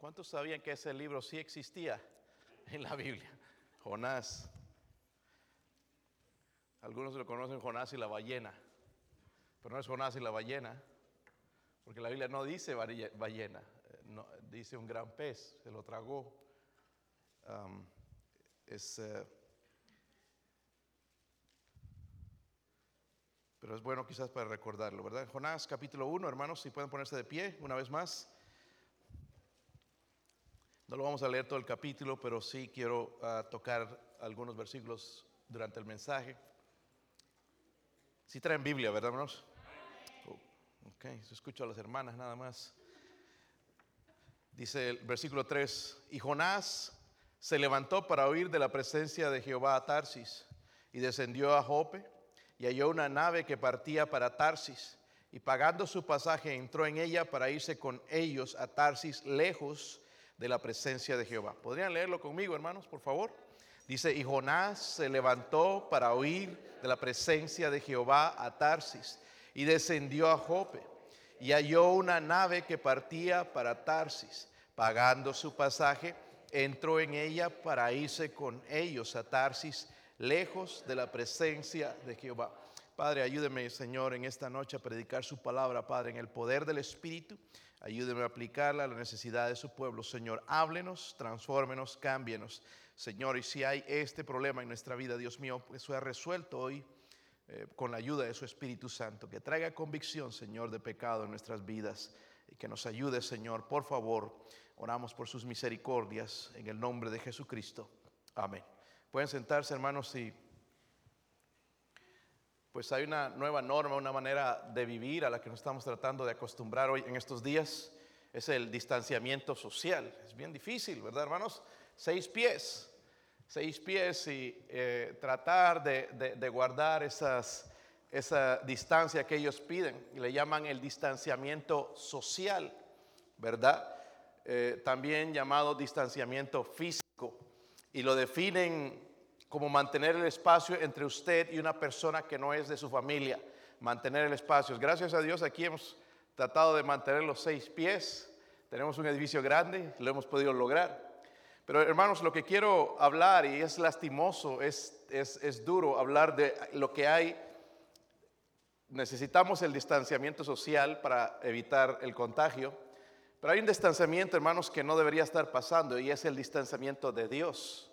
¿Cuántos sabían que ese libro sí existía en la Biblia? Jonás. Algunos lo conocen Jonás y la ballena, pero no es Jonás y la ballena, porque la Biblia no dice ballena, eh, dice un gran pez, se lo tragó. es, eh, pero es bueno quizás para recordarlo, ¿verdad? Jonás capítulo 1, hermanos, si pueden ponerse de pie una vez más. No lo vamos a leer todo el capítulo, pero sí quiero ah, tocar algunos versículos durante el mensaje. Si traen Biblia, ¿verdad, hermanos? Oh, ok, se escucha a las hermanas nada más. Dice el versículo 3, y Jonás se levantó para huir de la presencia de Jehová a Tarsis y descendió a Jope y halló una nave que partía para Tarsis y pagando su pasaje entró en ella para irse con ellos a Tarsis lejos de la presencia de Jehová. ¿Podrían leerlo conmigo, hermanos, por favor? Dice, y Jonás se levantó para huir de la presencia de Jehová a Tarsis y descendió a Jope y halló una nave que partía para Tarsis. Pagando su pasaje, entró en ella para irse con ellos a Tarsis, lejos de la presencia de Jehová. Padre, ayúdeme, Señor, en esta noche a predicar su palabra, Padre, en el poder del Espíritu. Ayúdeme a aplicarla a la necesidad de su pueblo. Señor, háblenos, transfórmenos, cámbienos. Señor, y si hay este problema en nuestra vida, Dios mío, que sea resuelto hoy eh, con la ayuda de su Espíritu Santo. Que traiga convicción, Señor, de pecado en nuestras vidas. Y que nos ayude, Señor, por favor. Oramos por sus misericordias en el nombre de Jesucristo. Amén. Pueden sentarse, hermanos, y pues hay una nueva norma, una manera de vivir a la que nos estamos tratando de acostumbrar hoy en estos días. Es el distanciamiento social. Es bien difícil, ¿verdad, hermanos? Seis pies. Seis pies y eh, tratar de, guardar esas, esa distancia que ellos piden. Le llaman el distanciamiento social, ¿verdad? Eh, también llamado distanciamiento físico. Y lo definen como mantener el espacio entre usted y una persona que no es de su familia. Mantener el espacio. Gracias a Dios aquí hemos tratado de mantener los seis pies. Tenemos un edificio grande, lo hemos podido lograr. Pero hermanos, lo que quiero hablar, y es lastimoso, es, es, es duro hablar de lo que hay. Necesitamos el distanciamiento social para evitar el contagio. Pero hay un distanciamiento, hermanos, que no debería estar pasando y es el distanciamiento de Dios.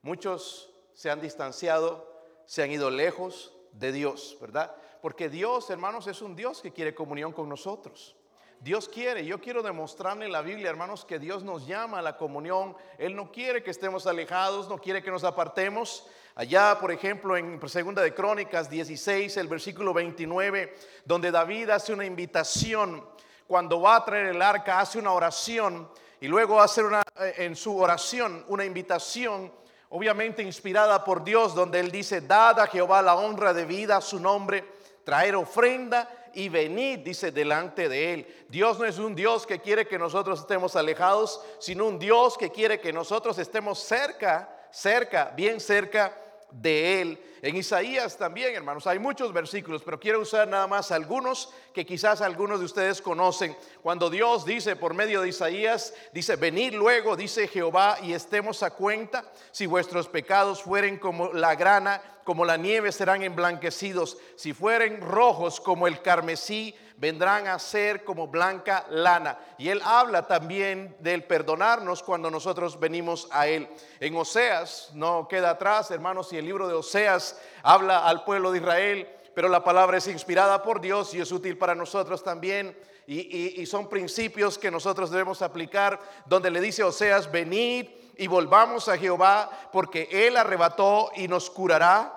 Muchos se han distanciado, se han ido lejos de Dios, ¿verdad? Porque Dios, hermanos, es un Dios que quiere comunión con nosotros. Dios quiere, yo quiero demostrarle en la Biblia, hermanos, que Dios nos llama a la comunión. Él no quiere que estemos alejados, no quiere que nos apartemos. Allá, por ejemplo, en Segunda de Crónicas 16, el versículo 29, donde David hace una invitación, cuando va a traer el arca, hace una oración y luego hace una, eh, en su oración una invitación obviamente inspirada por Dios, donde Él dice, dad a Jehová la honra de vida a su nombre, traer ofrenda y venid, dice, delante de Él. Dios no es un Dios que quiere que nosotros estemos alejados, sino un Dios que quiere que nosotros estemos cerca, cerca, bien cerca de Él. En Isaías también, hermanos, hay muchos versículos, pero quiero usar nada más algunos que quizás algunos de ustedes conocen. Cuando Dios dice por medio de Isaías, dice, venid luego, dice Jehová, y estemos a cuenta, si vuestros pecados fueren como la grana, como la nieve serán emblanquecidos, si fueren rojos como el carmesí, vendrán a ser como blanca lana. Y él habla también del perdonarnos cuando nosotros venimos a él. En Oseas, no queda atrás, hermanos, y el libro de Oseas habla al pueblo de Israel, pero la palabra es inspirada por Dios y es útil para nosotros también. Y, son principios que nosotros debemos aplicar, donde le dice Oseas, venid y volvamos a Jehová, porque Él arrebató y nos curará,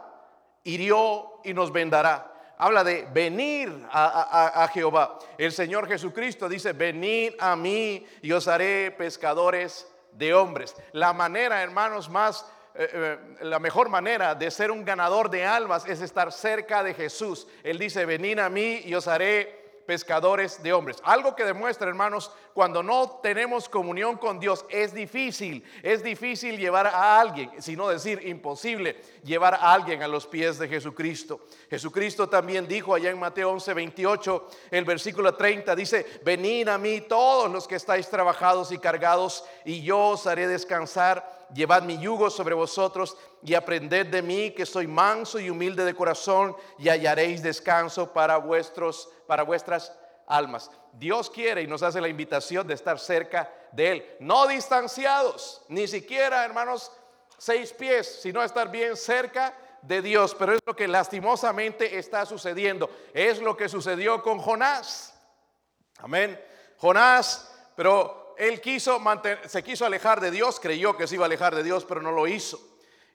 hirió y nos vendará habla de venir a, Jehová. El Señor Jesucristo dice, venid a mí y os haré pescadores de hombres. La manera, hermanos, más... Eh, eh, la mejor manera de ser un ganador de almas es estar cerca de Jesús. Él dice, venid a mí y os haré pescadores de hombres. Algo que demuestra, hermanos, cuando no tenemos comunión con Dios, es difícil, es difícil llevar a alguien, sino decir imposible, llevar a alguien a los pies de Jesucristo. Jesucristo también dijo allá en Mateo 11, 28, el versículo 30, dice, venid a mí todos los que estáis trabajados y cargados, y yo os haré descansar llevad mi yugo sobre vosotros y aprended de mí que soy manso y humilde de corazón y hallaréis descanso para vuestros para vuestras almas. Dios quiere y nos hace la invitación de estar cerca de él, no distanciados, ni siquiera, hermanos, seis pies, sino estar bien cerca de Dios, pero es lo que lastimosamente está sucediendo. Es lo que sucedió con Jonás. Amén. Jonás, pero él quiso se quiso alejar de Dios, creyó que se iba a alejar de Dios, pero no lo hizo.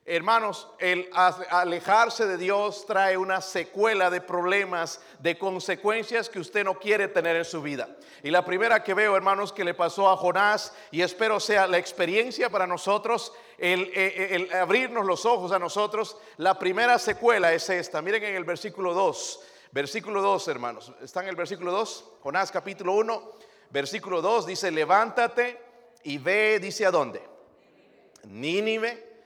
Hermanos, el alejarse de Dios trae una secuela de problemas, de consecuencias que usted no quiere tener en su vida. Y la primera que veo, hermanos, que le pasó a Jonás, y espero sea la experiencia para nosotros, el, el, el abrirnos los ojos a nosotros, la primera secuela es esta. Miren en el versículo 2, versículo 2, hermanos. ¿Está en el versículo 2? Jonás capítulo 1 versículo 2 dice, levántate y ve, dice a dónde. Nínive,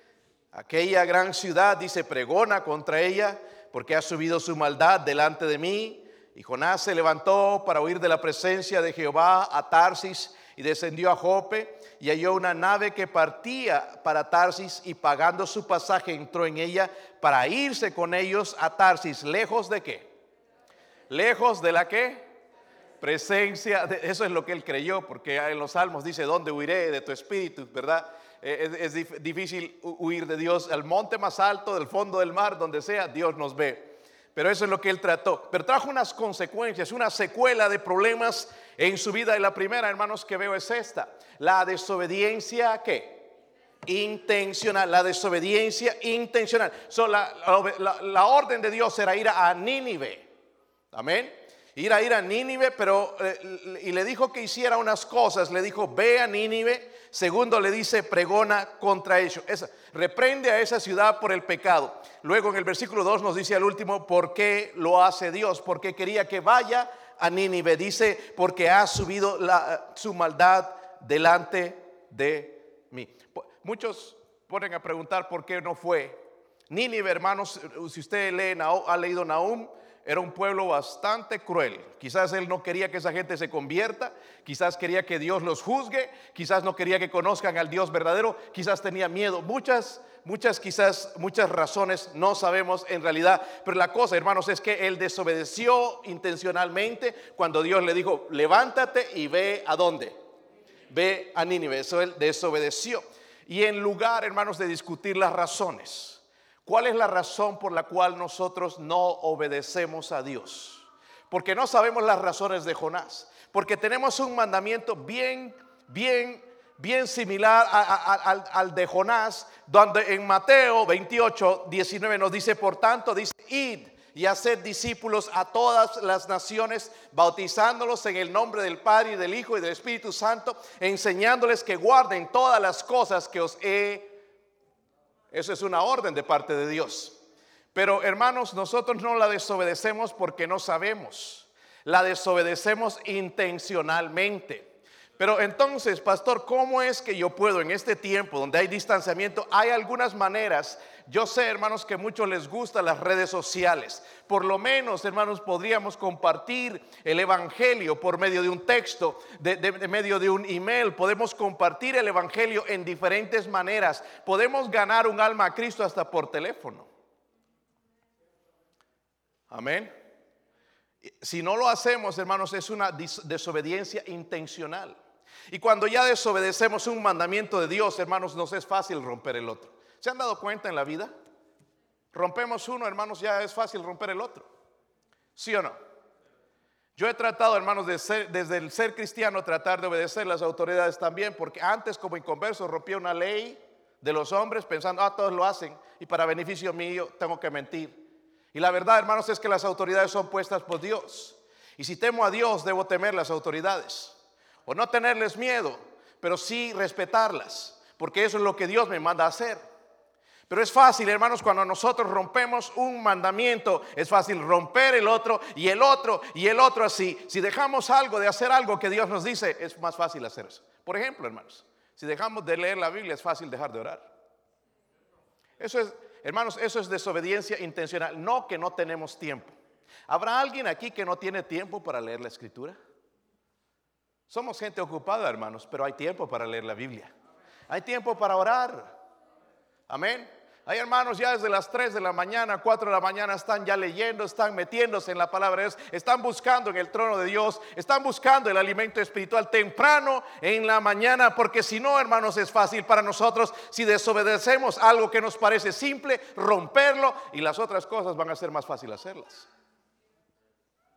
aquella gran ciudad, dice, pregona contra ella, porque ha subido su maldad delante de mí. Y Jonás se levantó para huir de la presencia de Jehová a Tarsis y descendió a Jope y halló una nave que partía para Tarsis y pagando su pasaje entró en ella para irse con ellos a Tarsis, lejos de qué? Lejos de la que? Presencia, eso es lo que él creyó, porque en los salmos dice, ¿dónde huiré de tu espíritu? ¿Verdad? Eh, es, difícil huir de Dios al monte más alto, del fondo del mar, donde sea, Dios nos ve. Pero eso es lo que él trató. Pero trajo unas consecuencias, una secuela de problemas en su vida. Y la primera, hermanos, que veo es esta. La desobediencia, ¿qué? Intencional. La desobediencia intencional. la, la, la orden de Dios era ir a Nínive. Amén ir a ir a Nínive, pero eh, y le dijo que hiciera unas cosas, le dijo, ve a Nínive, segundo le dice, pregona contra ellos, reprende a esa ciudad por el pecado. Luego en el versículo 2 nos dice al último, ¿por qué lo hace Dios? Porque quería que vaya a Nínive, dice, porque ha subido su maldad delante de mí. Muchos ponen a preguntar por qué no fue. Nínive, hermanos, si usted lee, ha leído Nahum, era un pueblo bastante cruel. Quizás él no quería que esa gente se convierta, quizás quería que Dios los juzgue, quizás no quería que conozcan al Dios verdadero, quizás tenía miedo. Muchas, muchas, quizás, muchas razones no sabemos en realidad. Pero la cosa, hermanos, es que él desobedeció intencionalmente cuando Dios le dijo, levántate y ve a dónde. Ve a Nínive. Eso él desobedeció. Y en lugar, hermanos, de discutir las razones ¿Cuál es la razón por la cual nosotros no obedecemos a Dios? Porque no sabemos las razones de Jonás. Porque tenemos un mandamiento bien, bien, bien similar al, de Jonás, donde en Mateo 28, 19 nos dice, por tanto, dice, id y haced discípulos a todas las naciones, bautizándolos en el nombre del Padre y del Hijo y del Espíritu Santo, enseñándoles que guarden todas las cosas que os he eso es una orden de parte de Dios. Pero hermanos, nosotros no la desobedecemos porque no sabemos. La desobedecemos intencionalmente. Pero entonces, pastor, ¿cómo es que yo puedo en este tiempo donde hay distanciamiento? Hay algunas maneras. Yo sé, hermanos, que muchos les gustan las redes sociales. Por lo menos, hermanos, podríamos compartir el Evangelio por medio de un texto, de, de medio de un email. Podemos compartir el Evangelio en diferentes maneras. Podemos ganar un alma a Cristo hasta por teléfono. Amén. Si no lo hacemos, hermanos, es una desobediencia intencional. Y cuando ya desobedecemos un mandamiento de Dios, hermanos, nos es fácil romper el otro. ¿Se han dado cuenta en la vida? Rompemos uno, hermanos, ya es fácil romper el otro. ¿Sí o no? Yo he tratado, hermanos, desde el ser cristiano, tratar de obedecer las autoridades también, porque antes como inconverso rompía una ley de los hombres pensando, ah, todos lo hacen y para beneficio mío tengo que mentir. Y la verdad, hermanos, es que las autoridades son puestas por Dios. Y si temo a Dios, debo temer las autoridades o no tenerles miedo, pero sí respetarlas, porque eso es lo que Dios me manda a hacer. Pero es fácil, hermanos, cuando nosotros rompemos un mandamiento, es fácil romper el otro y el otro y el otro así. Si dejamos algo de hacer algo que Dios nos dice, es más fácil hacer eso. Por ejemplo, hermanos, si dejamos de leer la Biblia, es fácil dejar de orar. Eso es, hermanos, eso es desobediencia intencional, no que no tenemos tiempo. ¿Habrá alguien aquí que no tiene tiempo para leer la escritura? Somos gente ocupada, hermanos, pero hay tiempo para leer la Biblia. Hay tiempo para orar. Amén. Hay hermanos ya desde las 3 de la mañana, 4 de la mañana están ya leyendo, están metiéndose en la palabra de Dios, están buscando en el trono de Dios, están buscando el alimento espiritual temprano en la mañana, porque si no, hermanos, es fácil para nosotros si desobedecemos algo que nos parece simple, romperlo y las otras cosas van a ser más fácil hacerlas.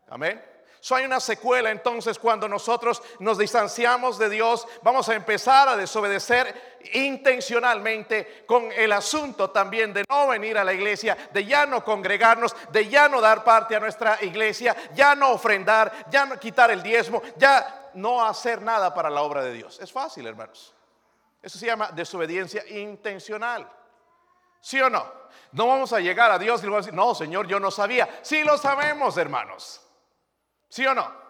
Amén. So hay una secuela entonces cuando nosotros nos distanciamos de Dios, vamos a empezar a desobedecer intencionalmente con el asunto también de no venir a la iglesia, de ya no congregarnos, de ya no dar parte a nuestra iglesia, ya no ofrendar, ya no quitar el diezmo, ya no hacer nada para la obra de Dios. Es fácil, hermanos. Eso se llama desobediencia intencional. ¿Sí o no? No vamos a llegar a Dios y vamos a decir, no, Señor, yo no sabía. Sí lo sabemos, hermanos. ¿Sí o no?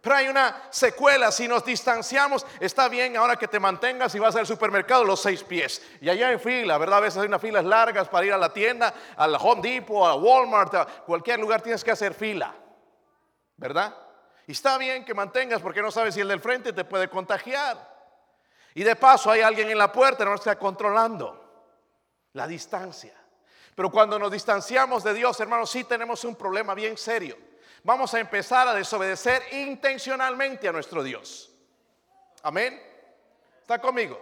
Pero hay una secuela, si nos distanciamos, está bien ahora que te mantengas y vas al supermercado los seis pies. Y allá en fila, ¿verdad? A veces hay unas filas largas para ir a la tienda, al Home Depot, a Walmart, a cualquier lugar tienes que hacer fila, ¿verdad? Y está bien que mantengas porque no sabes si el del frente te puede contagiar. Y de paso hay alguien en la puerta, no está controlando la distancia. Pero cuando nos distanciamos de Dios, hermanos, sí tenemos un problema bien serio vamos a empezar a desobedecer intencionalmente a nuestro Dios. Amén. ¿Está conmigo?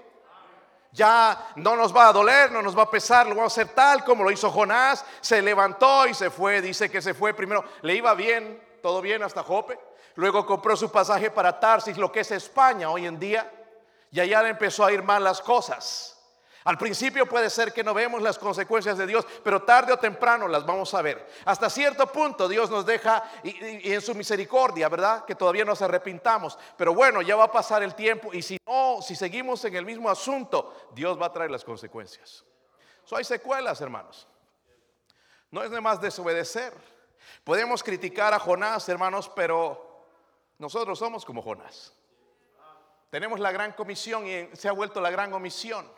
Ya no nos va a doler, no nos va a pesar, lo vamos a hacer tal como lo hizo Jonás. Se levantó y se fue. Dice que se fue primero, le iba bien, todo bien hasta Jope. Luego compró su pasaje para Tarsis, lo que es España hoy en día. Y allá le empezó a ir mal las cosas. Al principio puede ser que no vemos las consecuencias de Dios, pero tarde o temprano las vamos a ver. Hasta cierto punto Dios nos deja y, en su misericordia, ¿verdad? Que todavía nos arrepintamos. Pero bueno, ya va a pasar el tiempo y si no, si seguimos en el mismo asunto, Dios va a traer las consecuencias. So, hay secuelas, hermanos. No es de más desobedecer. Podemos criticar a Jonás, hermanos, pero nosotros somos como Jonás. Tenemos la gran comisión y se ha vuelto la gran omisión.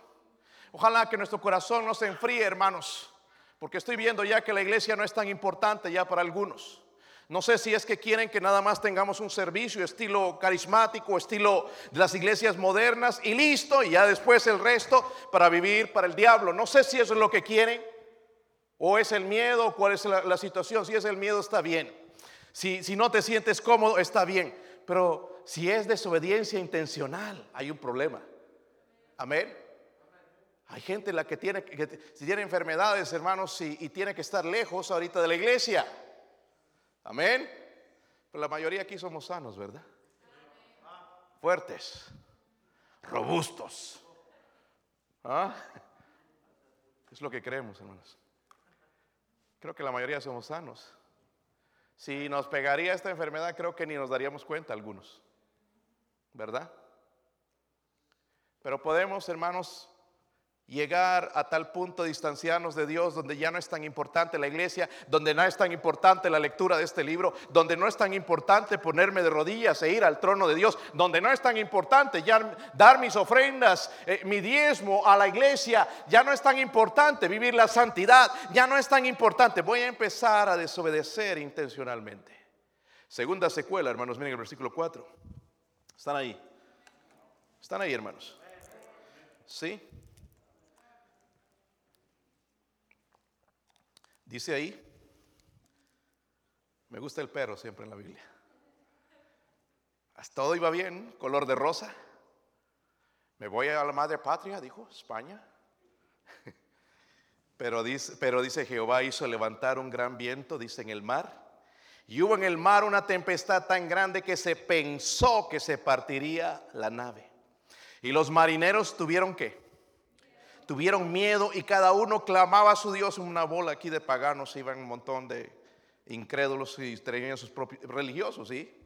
Ojalá que nuestro corazón no se enfríe, hermanos, porque estoy viendo ya que la iglesia no es tan importante ya para algunos. No sé si es que quieren que nada más tengamos un servicio estilo carismático, estilo de las iglesias modernas y listo, y ya después el resto para vivir para el diablo. No sé si eso es lo que quieren o es el miedo, cuál es la, situación. Si es el miedo, está bien. Si, si no te sientes cómodo, está bien. Pero si es desobediencia intencional, hay un problema. Amén. Hay gente la que tiene, que si tiene enfermedades, hermanos, y, tiene que estar lejos ahorita de la iglesia. Amén. Pero la mayoría aquí somos sanos, ¿verdad? Fuertes, robustos. ¿Ah? Es lo que creemos, hermanos. Creo que la mayoría somos sanos. Si nos pegaría esta enfermedad, creo que ni nos daríamos cuenta algunos. ¿Verdad? Pero podemos, hermanos, llegar a tal punto distanciarnos de Dios donde ya no es tan importante la iglesia, donde no es tan importante la lectura de este libro, donde no es tan importante ponerme de rodillas e ir al trono de Dios, donde no es tan importante ya dar mis ofrendas, eh, mi diezmo a la iglesia, ya no es tan importante vivir la santidad, ya no es tan importante, voy a empezar a desobedecer intencionalmente. Segunda secuela, hermanos, miren el versículo 4. Están ahí. Están ahí, hermanos. ¿Sí? Dice ahí, me gusta el perro siempre en la Biblia. Hasta todo iba bien, color de rosa. Me voy a la madre patria, dijo, España. Pero dice, pero dice Jehová hizo levantar un gran viento, dice en el mar. Y hubo en el mar una tempestad tan grande que se pensó que se partiría la nave. Y los marineros tuvieron que tuvieron miedo y cada uno clamaba a su Dios. Una bola aquí de paganos, iban un montón de incrédulos y sus propios religiosos, ¿sí?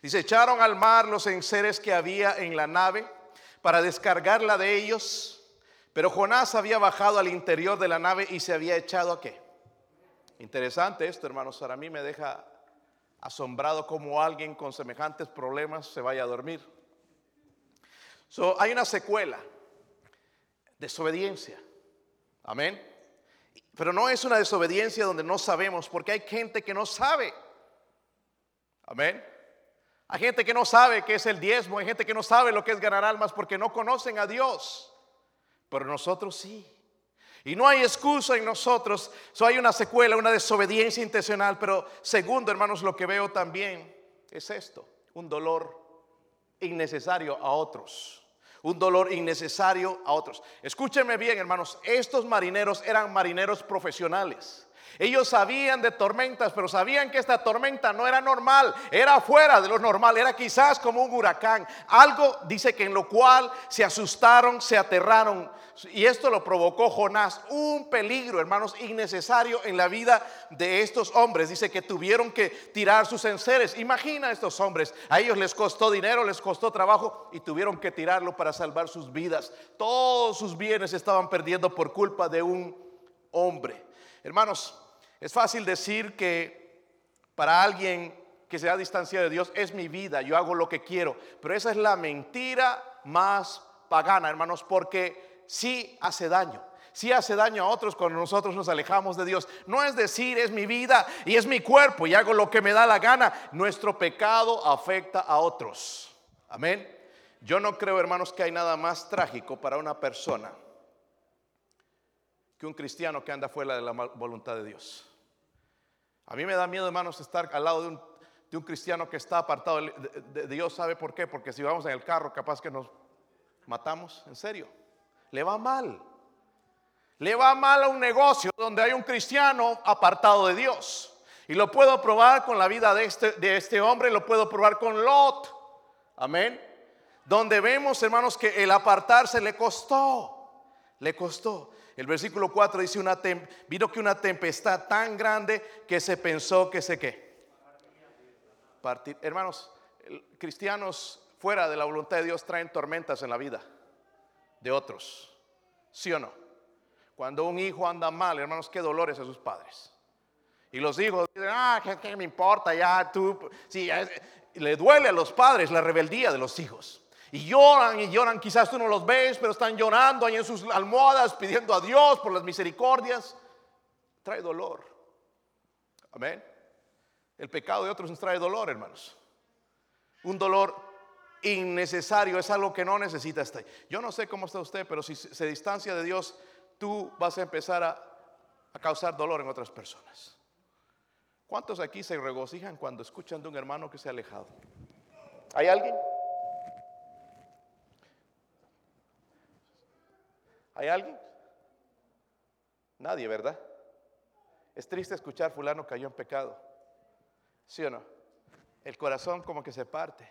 Dice, echaron al mar los enseres que había en la nave para descargarla de ellos, Pero Jonás había bajado al interior de la nave y se había echado a qué? Interesante esto, hermanos. Para mí me deja asombrado como alguien con semejantes problemas se vaya a dormir. So, hay una secuela, desobediencia. Amén. Pero no es una desobediencia donde no sabemos, porque hay gente que no sabe. Amén. Hay gente que no sabe qué es el diezmo, hay gente que no sabe lo que es ganar almas porque no conocen a Dios. Pero nosotros sí. Y no hay excusa en nosotros. So hay una secuela, una desobediencia intencional. Pero segundo, hermanos, lo que veo también es esto: un dolor innecesario a otros. Un dolor innecesario a otros. Escúchenme bien, hermanos. Estos marineros eran marineros profesionales. Ellos sabían de tormentas, pero sabían que esta tormenta no era normal, era fuera de lo normal, era quizás como un huracán. Algo dice que en lo cual se asustaron, se aterraron. Y esto lo provocó Jonás, un peligro, hermanos, innecesario en la vida de estos hombres. Dice que tuvieron que tirar sus enseres. Imagina a estos hombres, a ellos les costó dinero, les costó trabajo y tuvieron que tirarlo para salvar sus vidas. Todos sus bienes estaban perdiendo por culpa de un hombre. Hermanos, es fácil decir que para alguien que se ha distanciado de Dios es mi vida, yo hago lo que quiero, pero esa es la mentira más pagana, hermanos, porque sí hace daño. Sí hace daño a otros cuando nosotros nos alejamos de Dios. No es decir, es mi vida y es mi cuerpo y hago lo que me da la gana. Nuestro pecado afecta a otros. Amén. Yo no creo, hermanos, que hay nada más trágico para una persona que un cristiano que anda fuera de la voluntad de Dios. A mí me da miedo, hermanos, estar al lado de un, cristiano que está apartado de, Dios. ¿Sabe por qué? Porque si vamos en el carro, capaz que nos matamos. En serio. Le va mal. Le va mal a un negocio donde hay un cristiano apartado de Dios. Y lo puedo probar con la vida de este, de este hombre, lo puedo probar con Lot. Amén. Donde vemos, hermanos, que el apartarse le costó. Le costó. El versículo 4 dice, una vino que una tempestad tan grande que se pensó que se qué. Partir. Hermanos, cristianos fuera de la voluntad de Dios traen tormentas en la vida de otros. ¿Sí o no? Cuando un hijo anda mal, hermanos, qué dolores a sus padres. Y los hijos dicen, ah, ¿qué, me importa? Ya tú, sí, le duele a los padres la rebeldía de los hijos. Y lloran y lloran, quizás tú no los ves, pero están llorando ahí en sus almohadas pidiendo a Dios por las misericordias. Trae dolor. Amén. El pecado de otros nos trae dolor, hermanos. Un dolor innecesario, es algo que no necesita estar. Yo no sé cómo está usted, pero si se distancia de Dios, tú vas a empezar a, a causar dolor en otras personas. ¿Cuántos aquí se regocijan cuando escuchan de un hermano que se ha alejado? ¿Hay alguien? ¿Hay alguien? Nadie, ¿verdad? Es triste escuchar fulano cayó en pecado. ¿Sí o no? El corazón como que se parte.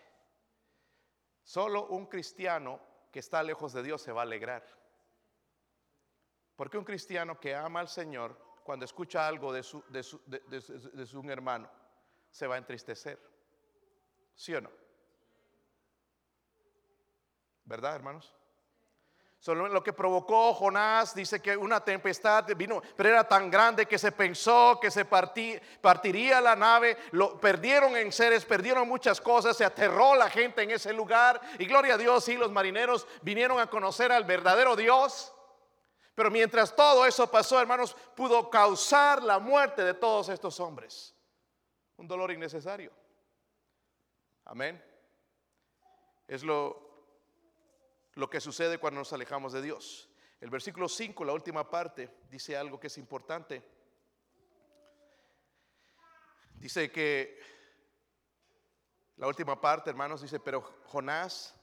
Solo un cristiano que está lejos de Dios se va a alegrar. Porque un cristiano que ama al Señor, cuando escucha algo de su, de su, de su hermano, se va a entristecer. ¿Sí o no? ¿Verdad, hermanos? Lo que provocó Jonás dice que una tempestad vino, pero era tan grande que se pensó que se partiría la nave, perdieron en seres, perdieron muchas cosas, se aterró la gente en ese lugar y gloria a Dios, y los marineros vinieron a conocer al verdadero Dios. Pero mientras todo eso pasó, hermanos, pudo causar la muerte de todos estos hombres. Un dolor innecesario. Amén. Es lo lo que sucede cuando nos alejamos de Dios. El versículo 5, la última parte, dice algo que es importante. Dice que la última parte, hermanos, dice, pero Jonás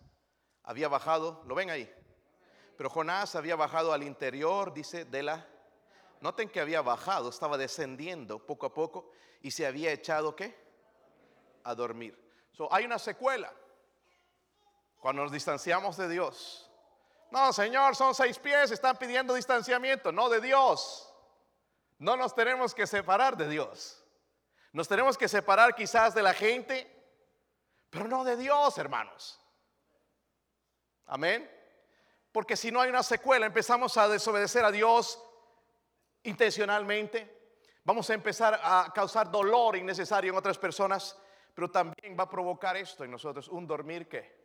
había bajado, ¿lo ven ahí? Pero Jonás había bajado al interior, dice, de la... Noten que había bajado, estaba descendiendo poco a poco y se había echado, ¿qué? A dormir. Hay una secuela. Cuando nos distanciamos de Dios. No, Señor, son seis pies, están pidiendo distanciamiento, no de Dios. No nos tenemos que separar de Dios. Nos tenemos que separar quizás de la gente, pero no de Dios, hermanos. Amén. Porque si no hay una secuela, empezamos a desobedecer a Dios intencionalmente. Vamos a empezar a causar dolor innecesario en otras personas, pero también va a provocar esto en nosotros, un dormir que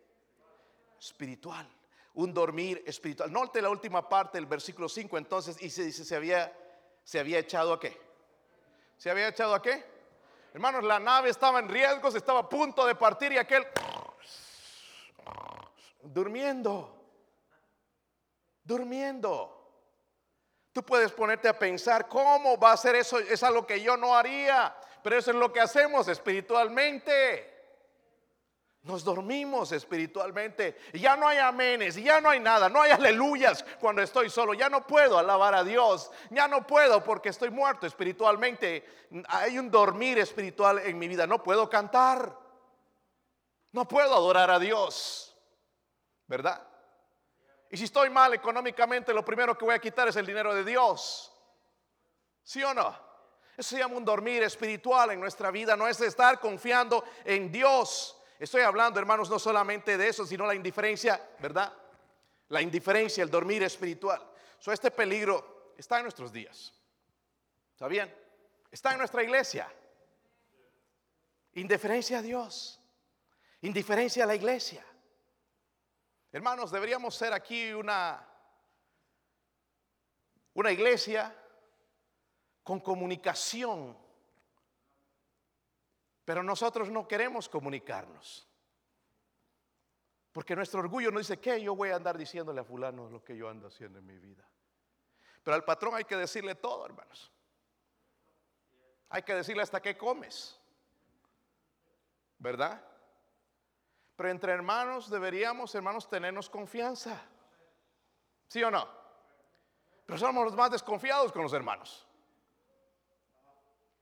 espiritual, un dormir espiritual. Note la última parte del versículo 5 entonces y se dice se había se había echado a qué? ¿Se había echado a qué? Hermanos, la nave estaba en riesgo, se estaba a punto de partir y aquel durmiendo durmiendo. Tú puedes ponerte a pensar, ¿cómo va a ser eso? Es algo que yo no haría, pero eso es lo que hacemos espiritualmente. Nos dormimos espiritualmente y ya no hay amenes, ya no hay nada, no hay aleluyas cuando estoy solo, ya no puedo alabar a Dios, ya no puedo porque estoy muerto espiritualmente. Hay un dormir espiritual en mi vida, no puedo cantar, no puedo adorar a Dios, ¿verdad? Y si estoy mal económicamente, lo primero que voy a quitar es el dinero de Dios. ¿Sí o no? Eso se llama un dormir espiritual en nuestra vida, no es estar confiando en Dios. Estoy hablando, hermanos, no solamente de eso, sino la indiferencia, ¿verdad? La indiferencia, el dormir espiritual. So, este peligro está en nuestros días. ¿Está bien? Está en nuestra iglesia. Indiferencia a Dios. Indiferencia a la iglesia. Hermanos, deberíamos ser aquí una, una iglesia con comunicación, pero nosotros no queremos comunicarnos. Porque nuestro orgullo nos dice, que yo voy a andar diciéndole a fulano lo que yo ando haciendo en mi vida? Pero al patrón hay que decirle todo, hermanos. Hay que decirle hasta qué comes. ¿Verdad? Pero entre hermanos deberíamos, hermanos, tenernos confianza. ¿Sí o no? Pero somos los más desconfiados con los hermanos.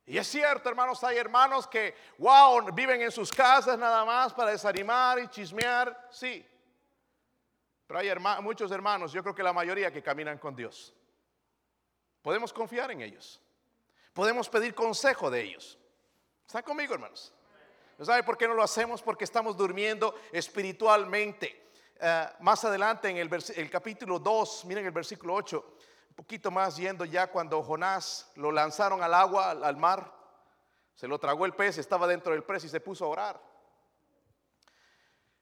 Y es cierto, hermanos, hay hermanos que, wow, viven en sus casas nada más para desanimar y chismear, sí. Pero hay muchos hermanos, yo creo que la mayoría que caminan con Dios. Podemos confiar en ellos. Podemos pedir consejo de ellos. ¿Están conmigo, hermanos? ¿Sabe por qué no lo hacemos? Porque estamos durmiendo espiritualmente. Eh, más adelante en el, capítulo 2, miren el versículo 8, un poquito más yendo ya cuando Jonás lo lanzaron al agua, al, mar, se lo tragó el pez, estaba dentro del pez y se puso a orar.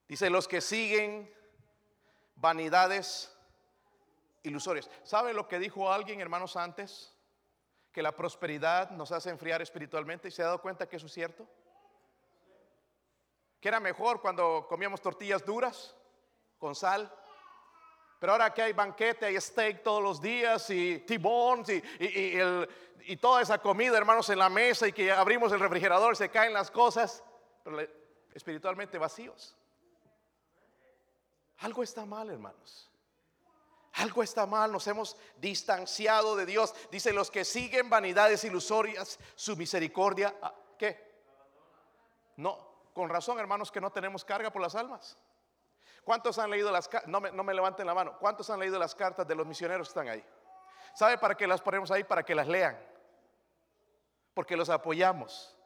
Dice, los que siguen vanidades ilusorias. ¿Sabe lo que dijo alguien, hermanos, antes? Que la prosperidad nos hace enfriar espiritualmente y se ha dado cuenta que eso es cierto que era mejor cuando comíamos tortillas duras con sal. Pero ahora que hay banquete, hay steak todos los días y tibones y, y, y, toda esa comida, hermanos, en la mesa y que abrimos el refrigerador y se caen las cosas, pero espiritualmente vacíos. Algo está mal, hermanos. Algo está mal, nos hemos distanciado de Dios. Dice los que siguen vanidades ilusorias, su misericordia, ah, ¿qué? No, con razón, hermanos, que no tenemos carga por las almas. ¿Cuántos han leído las cartas? No me, no me levanten la mano. ¿Cuántos han leído las cartas de los misioneros que están ahí? ¿Sabe para qué las ponemos ahí? Para que las lean. Porque los apoyamos.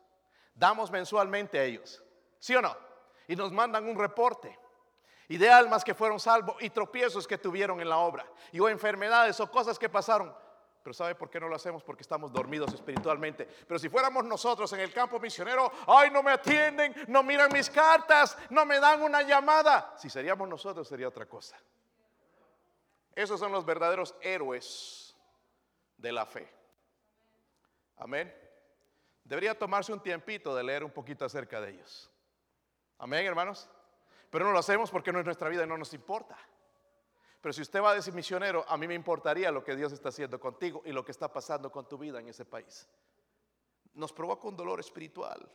Damos mensualmente a ellos. ¿Sí o no? Y nos mandan un reporte. Y de almas que fueron salvos y tropiezos que tuvieron en la obra. Y o enfermedades o cosas que pasaron. Pero ¿sabe por qué no lo hacemos? Porque estamos dormidos espiritualmente. Pero si fuéramos nosotros en el campo misionero, ay, no me atienden, no miran mis cartas, no me dan una llamada. Si seríamos nosotros sería otra cosa. Esos son los verdaderos héroes de la fe. Amén. Debería tomarse un tiempito de leer un poquito acerca de ellos. Amén, hermanos. Pero no lo hacemos porque no es nuestra vida y no nos importa. Pero si usted va a decir misionero, a mí me importaría lo que Dios está haciendo contigo y lo que está pasando con tu vida en ese país. Nos provoca un dolor espiritual.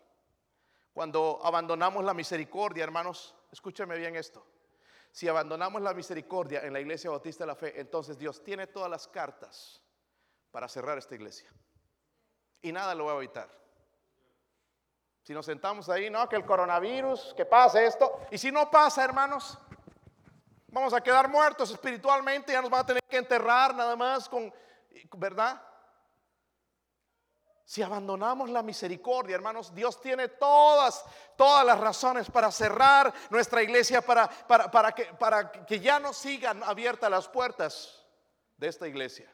Cuando abandonamos la misericordia, hermanos, escúcheme bien esto. Si abandonamos la misericordia en la iglesia bautista de la fe, entonces Dios tiene todas las cartas para cerrar esta iglesia. Y nada lo va a evitar. Si nos sentamos ahí, no, que el coronavirus, que pase esto. Y si no pasa, hermanos, Vamos a quedar muertos espiritualmente, ya nos van a tener que enterrar nada más con, ¿verdad? Si abandonamos la misericordia, hermanos, Dios tiene todas, todas las razones para cerrar nuestra iglesia, para, para, que, para que ya no sigan abiertas las puertas de esta iglesia.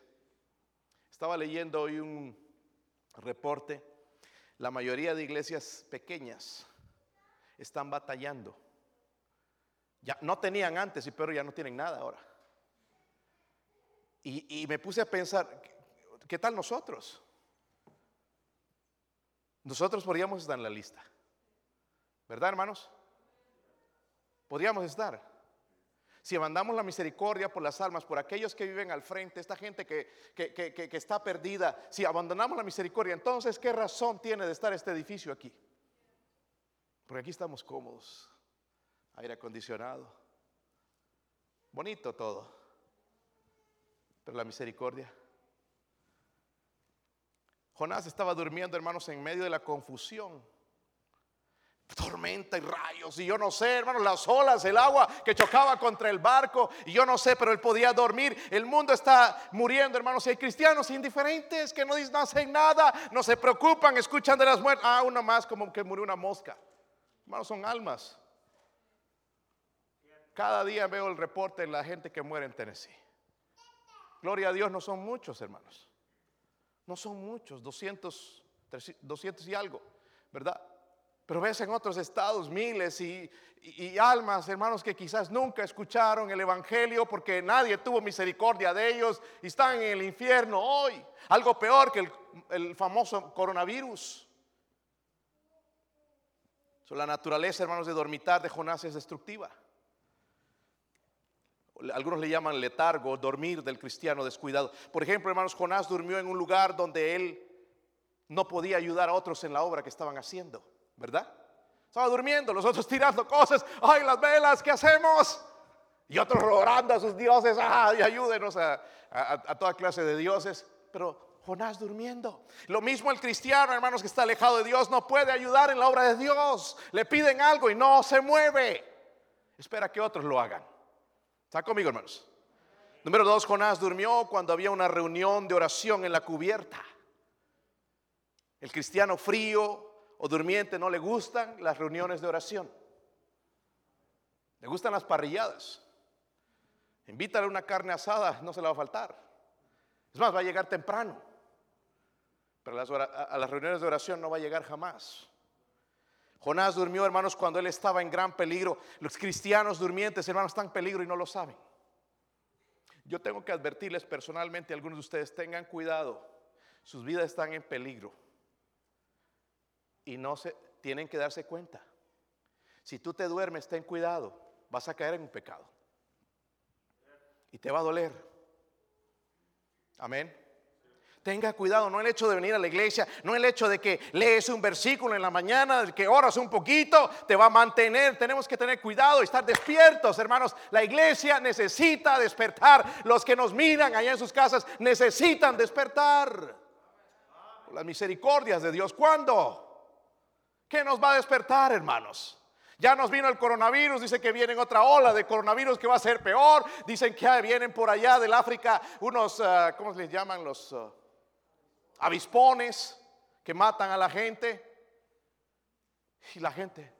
Estaba leyendo hoy un reporte. La mayoría de iglesias pequeñas están batallando. Ya no tenían antes, pero ya no tienen nada ahora. Y, y me puse a pensar, ¿qué tal nosotros? Nosotros podríamos estar en la lista. ¿Verdad, hermanos? Podríamos estar. Si mandamos la misericordia por las almas, por aquellos que viven al frente, esta gente que, que, está perdida, si abandonamos la misericordia, entonces, ¿qué razón tiene de estar este edificio aquí? Porque aquí estamos cómodos, aire acondicionado, bonito todo, pero la misericordia Jonás estaba durmiendo, hermanos, en medio de la confusión. Tormenta y rayos, y yo no sé, hermanos, las olas, el agua que chocaba contra el barco, y yo no sé, pero él podía dormir. El mundo está muriendo, hermanos, y hay cristianos indiferentes que no, hacen nada, no se preocupan, escuchan de las muertes. Ah, uno más como que murió una mosca. Hermanos, son almas. Cada día veo el reporte de la gente que muere en Tennessee. Gloria a Dios, no son muchos, hermanos. No son muchos, 200, 200 y algo, ¿verdad? Pero ves en otros estados miles y, almas, hermanos, que quizás nunca escucharon el Evangelio porque nadie tuvo misericordia de ellos y están en el infierno hoy. Algo peor que el, famoso coronavirus. la naturaleza, hermanos, de dormitar de Jonás es destructiva. Algunos le llaman letargo, dormir del cristiano descuidado. Por ejemplo, hermanos, Jonás durmió en un lugar donde él no podía ayudar a otros en la obra que estaban haciendo, ¿verdad? Estaba durmiendo, los otros tirando cosas, ay, las velas, ¿qué hacemos? Y otros orando a sus dioses, ay, ayúdenos a, a toda clase de dioses. Pero Jonás durmiendo. Lo mismo el cristiano, hermanos, que está alejado de Dios, no puede ayudar en la obra de Dios. Le piden algo y no se mueve. Espera que otros lo hagan. ¿Está conmigo, hermanos? Número dos, Jonás durmió cuando había una reunión de oración en la cubierta. El cristiano frío o durmiente no le gustan las reuniones de oración. Le gustan las parrilladas. Invítale una carne asada, no se le va a faltar. Es más, va a llegar temprano. Pero a las reuniones de oración no va a llegar jamás. Jonás durmió, hermanos, cuando él estaba en gran peligro. Los cristianos durmientes, hermanos, están en peligro y no lo saben. Yo tengo que advertirles personalmente, algunos de ustedes, tengan cuidado. Sus vidas están en peligro. Y no se tienen que darse cuenta. Si tú te duermes, ten cuidado. Vas a caer en un pecado. Y te va a doler. Amén. Tenga cuidado, no el hecho de venir a la iglesia, no el hecho de que lees un versículo en la mañana, de que oras un poquito, te va a mantener. Tenemos que tener cuidado y estar despiertos, hermanos. La iglesia necesita despertar. Los que nos miran allá en sus casas necesitan despertar. Las misericordias de Dios, ¿cuándo? ¿Qué nos va a despertar, hermanos? Ya nos vino el coronavirus, dice que viene otra ola de coronavirus que va a ser peor. Dicen que vienen por allá del África unos, ah, ¿cómo les llaman? Los... Ah, avispones que matan a la gente. Y la gente.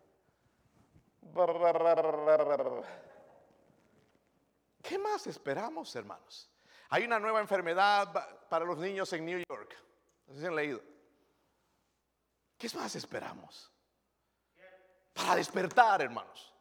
¿Qué más esperamos, hermanos? Hay una nueva enfermedad para los niños en New York. No sé si han leído. ¿Qué más esperamos? Para despertar, hermanos.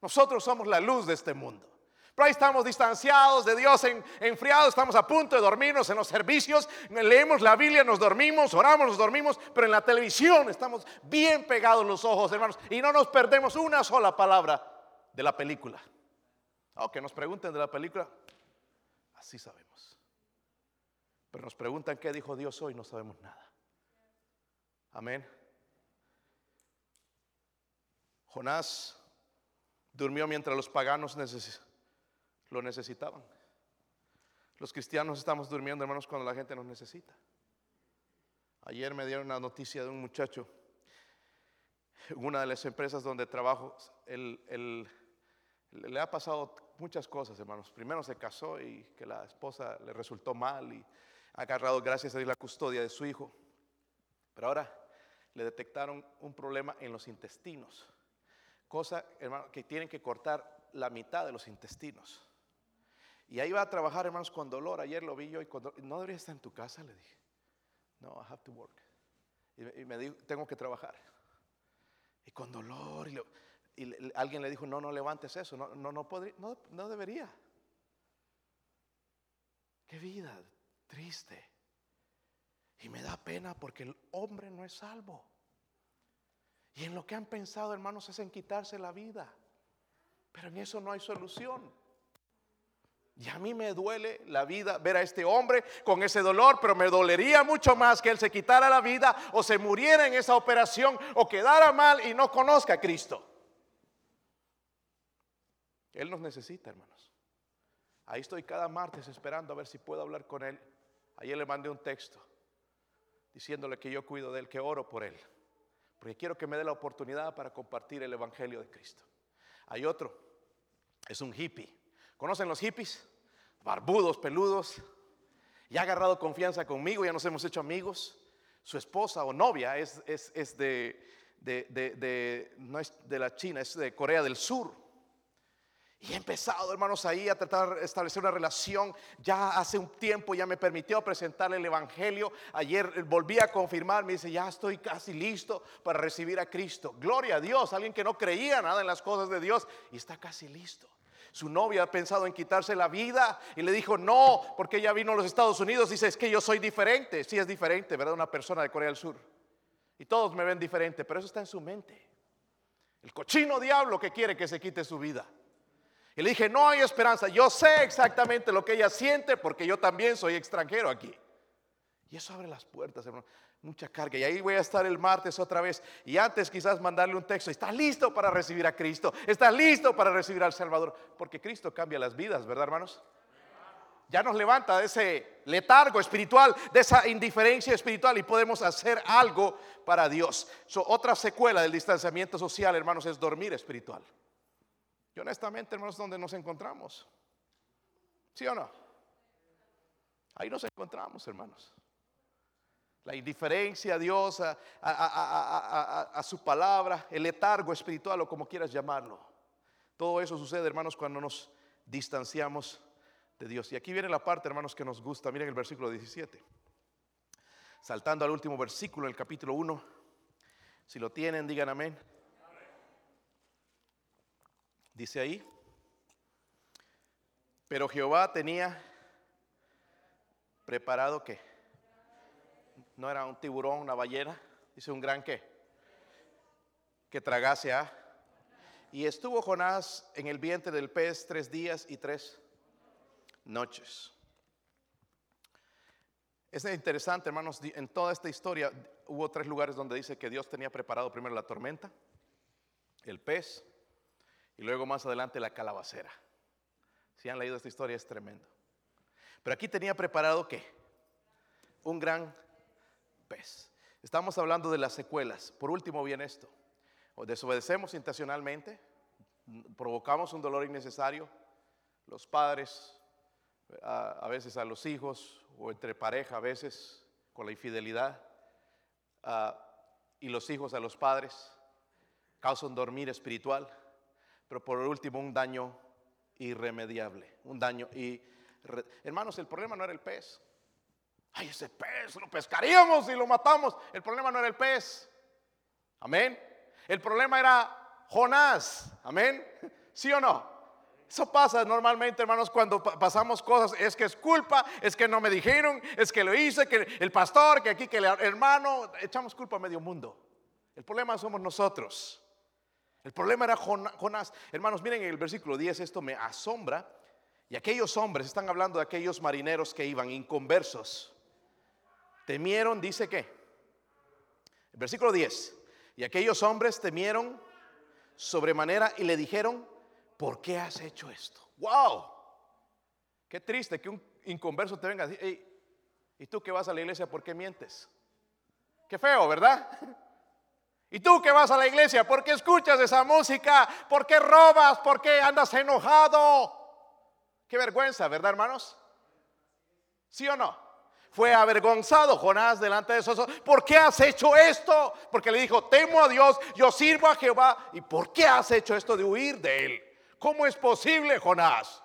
Nosotros somos la luz de este mundo. Pero ahí estamos distanciados de Dios, enfriados, estamos a punto de dormirnos en los servicios, leemos la Biblia, nos dormimos, oramos, nos dormimos, pero en la televisión estamos bien pegados los ojos, hermanos, y no nos perdemos una sola palabra de la película. Aunque nos pregunten de la película, así sabemos. Pero nos preguntan qué dijo Dios hoy, no sabemos nada. Amén. Jonás durmió mientras los paganos necesitaban lo necesitaban. Los cristianos estamos durmiendo, hermanos, cuando la gente nos necesita. Ayer me dieron una noticia de un muchacho, una de las empresas donde trabajo, le ha pasado muchas cosas, hermanos. Primero se casó y que la esposa le resultó mal y ha agarrado, gracias a Dios, la custodia de su hijo. Pero ahora le detectaron un problema en los intestinos, cosa, hermano, que tienen que cortar la mitad de los intestinos. Y ahí va a trabajar, hermanos, con dolor. Ayer lo vi yo y no debería estar en tu casa, le dije. No, I have to work. Y, me dijo, tengo que trabajar. Y con dolor. Y, alguien le dijo, no, no levantes eso. No, no, no, podría, no, no debería. Qué vida triste. Y me da pena porque el hombre no es salvo. Y en lo que han pensado, hermanos, es en quitarse la vida. Pero en eso no hay solución. Y a mí me duele la vida ver a este hombre con ese dolor, pero me dolería mucho más que él se quitara la vida o se muriera en esa operación o quedara mal y no conozca a Cristo. Él nos necesita, hermanos. Ahí estoy cada martes esperando a ver si puedo hablar con él. Ayer le mandé un texto diciéndole que yo cuido de él, que oro por él, porque quiero que me dé la oportunidad para compartir el Evangelio de Cristo. Hay otro, es un hippie ¿Conocen los hippies? Barbudos, peludos. Y ha agarrado confianza conmigo, ya nos hemos hecho amigos. Su esposa o novia es, es, de, de, no es de la China, es de Corea del Sur. Y he empezado, hermanos, ahí a tratar de establecer una relación. Ya hace un tiempo ya me permitió presentarle el Evangelio. Ayer volví a confirmar, me dice, ya estoy casi listo para recibir a Cristo. Gloria a Dios, alguien que no creía nada en las cosas de Dios y está casi listo. Su novia ha pensado en quitarse la vida y le dijo no, porque ella vino a los Estados Unidos dice, es que yo soy diferente. Sí es diferente, ¿verdad? Una persona de Corea del Sur. Y todos me ven diferente, pero eso está en su mente. El cochino diablo que quiere que se quite su vida. Y le dije, no hay esperanza. Yo sé exactamente lo que ella siente porque yo también soy extranjero aquí. Y eso abre las puertas, hermano mucha carga. Y ahí voy a estar el martes otra vez. Y antes quizás mandarle un texto. ¿Estás listo para recibir a Cristo? ¿Estás listo para recibir al Salvador? Porque Cristo cambia las vidas, ¿verdad, hermanos? Ya nos levanta de ese letargo espiritual, de esa indiferencia espiritual y podemos hacer algo para Dios. otra secuela del distanciamiento social, hermanos, es dormir espiritual. Y honestamente, hermanos, ¿dónde nos encontramos? ¿Sí o no? Ahí nos encontramos, hermanos la indiferencia a Dios, a, su palabra, el letargo espiritual o como quieras llamarlo. Todo eso sucede, hermanos, cuando nos distanciamos de Dios. Y aquí viene la parte, hermanos, que nos gusta. Miren el versículo 17. Saltando al último versículo del capítulo 1. Si lo tienen, digan amén. Dice ahí, pero Jehová tenía preparado que no era un tiburón, una ballena, dice un gran qué, que tragase a. Y estuvo Jonás en el vientre del pez tres días y tres noches. Es interesante, hermanos, en toda esta historia hubo tres lugares donde dice que Dios tenía preparado primero la tormenta, el pez y luego más adelante la calabacera. Si han leído esta historia es tremendo. Pero aquí tenía preparado qué? Un gran Estamos hablando de las secuelas. Por último viene esto. O desobedecemos intencionalmente, provocamos un dolor innecesario, los padres a, veces a los hijos o entre pareja a veces con la infidelidad y los hijos a los padres causan dormir espiritual, pero por último un daño irremediable, un daño y hermanos, el problema no era el pez. Ay, ese pez lo pescaríamos y lo matamos. El problema no era el pez. Amén. El problema era Jonás. Amén. ¿Sí o no? Eso pasa normalmente, hermanos, cuando pasamos cosas. Es que es culpa, es que no me dijeron, es que lo hice, que el pastor, que aquí, que el hermano. Echamos culpa a medio mundo. El problema somos nosotros. El problema era Jonás. Hermanos, miren en el versículo 10, esto me asombra. Y aquellos hombres, están hablando de aquellos marineros que iban inconversos temieron, dice que, el versículo 10, y aquellos hombres temieron sobremanera y le dijeron, ¿por qué has hecho esto? ¡Wow! Qué triste que un inconverso te venga a decir, ¿y tú que vas a la iglesia, por qué mientes? Qué feo, ¿verdad? ¿Y tú que vas a la iglesia, por qué escuchas esa música? ¿Por qué robas? ¿Por qué andas enojado? Qué vergüenza, ¿verdad, hermanos? ¿Sí o no? Fue avergonzado Jonás delante de esos. ¿Por qué has hecho esto? Porque le dijo, temo a Dios, yo sirvo a Jehová. ¿Y por qué has hecho esto de huir de él? ¿Cómo es posible, Jonás?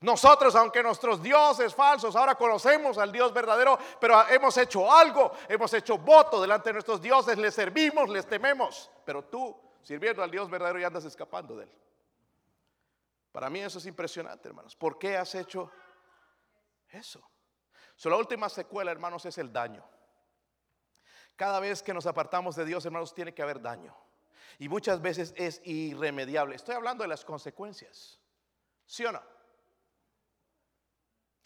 Nosotros, aunque nuestros dioses falsos, ahora conocemos al Dios verdadero, pero hemos hecho algo, hemos hecho voto delante de nuestros dioses, les servimos, les tememos. Pero tú, sirviendo al Dios verdadero, y andas escapando de él. Para mí eso es impresionante, hermanos. ¿Por qué has hecho eso? La última secuela, hermanos, es el daño. Cada vez que nos apartamos de Dios, hermanos, tiene que haber daño. Y muchas veces es irremediable. Estoy hablando de las consecuencias. ¿Sí o no?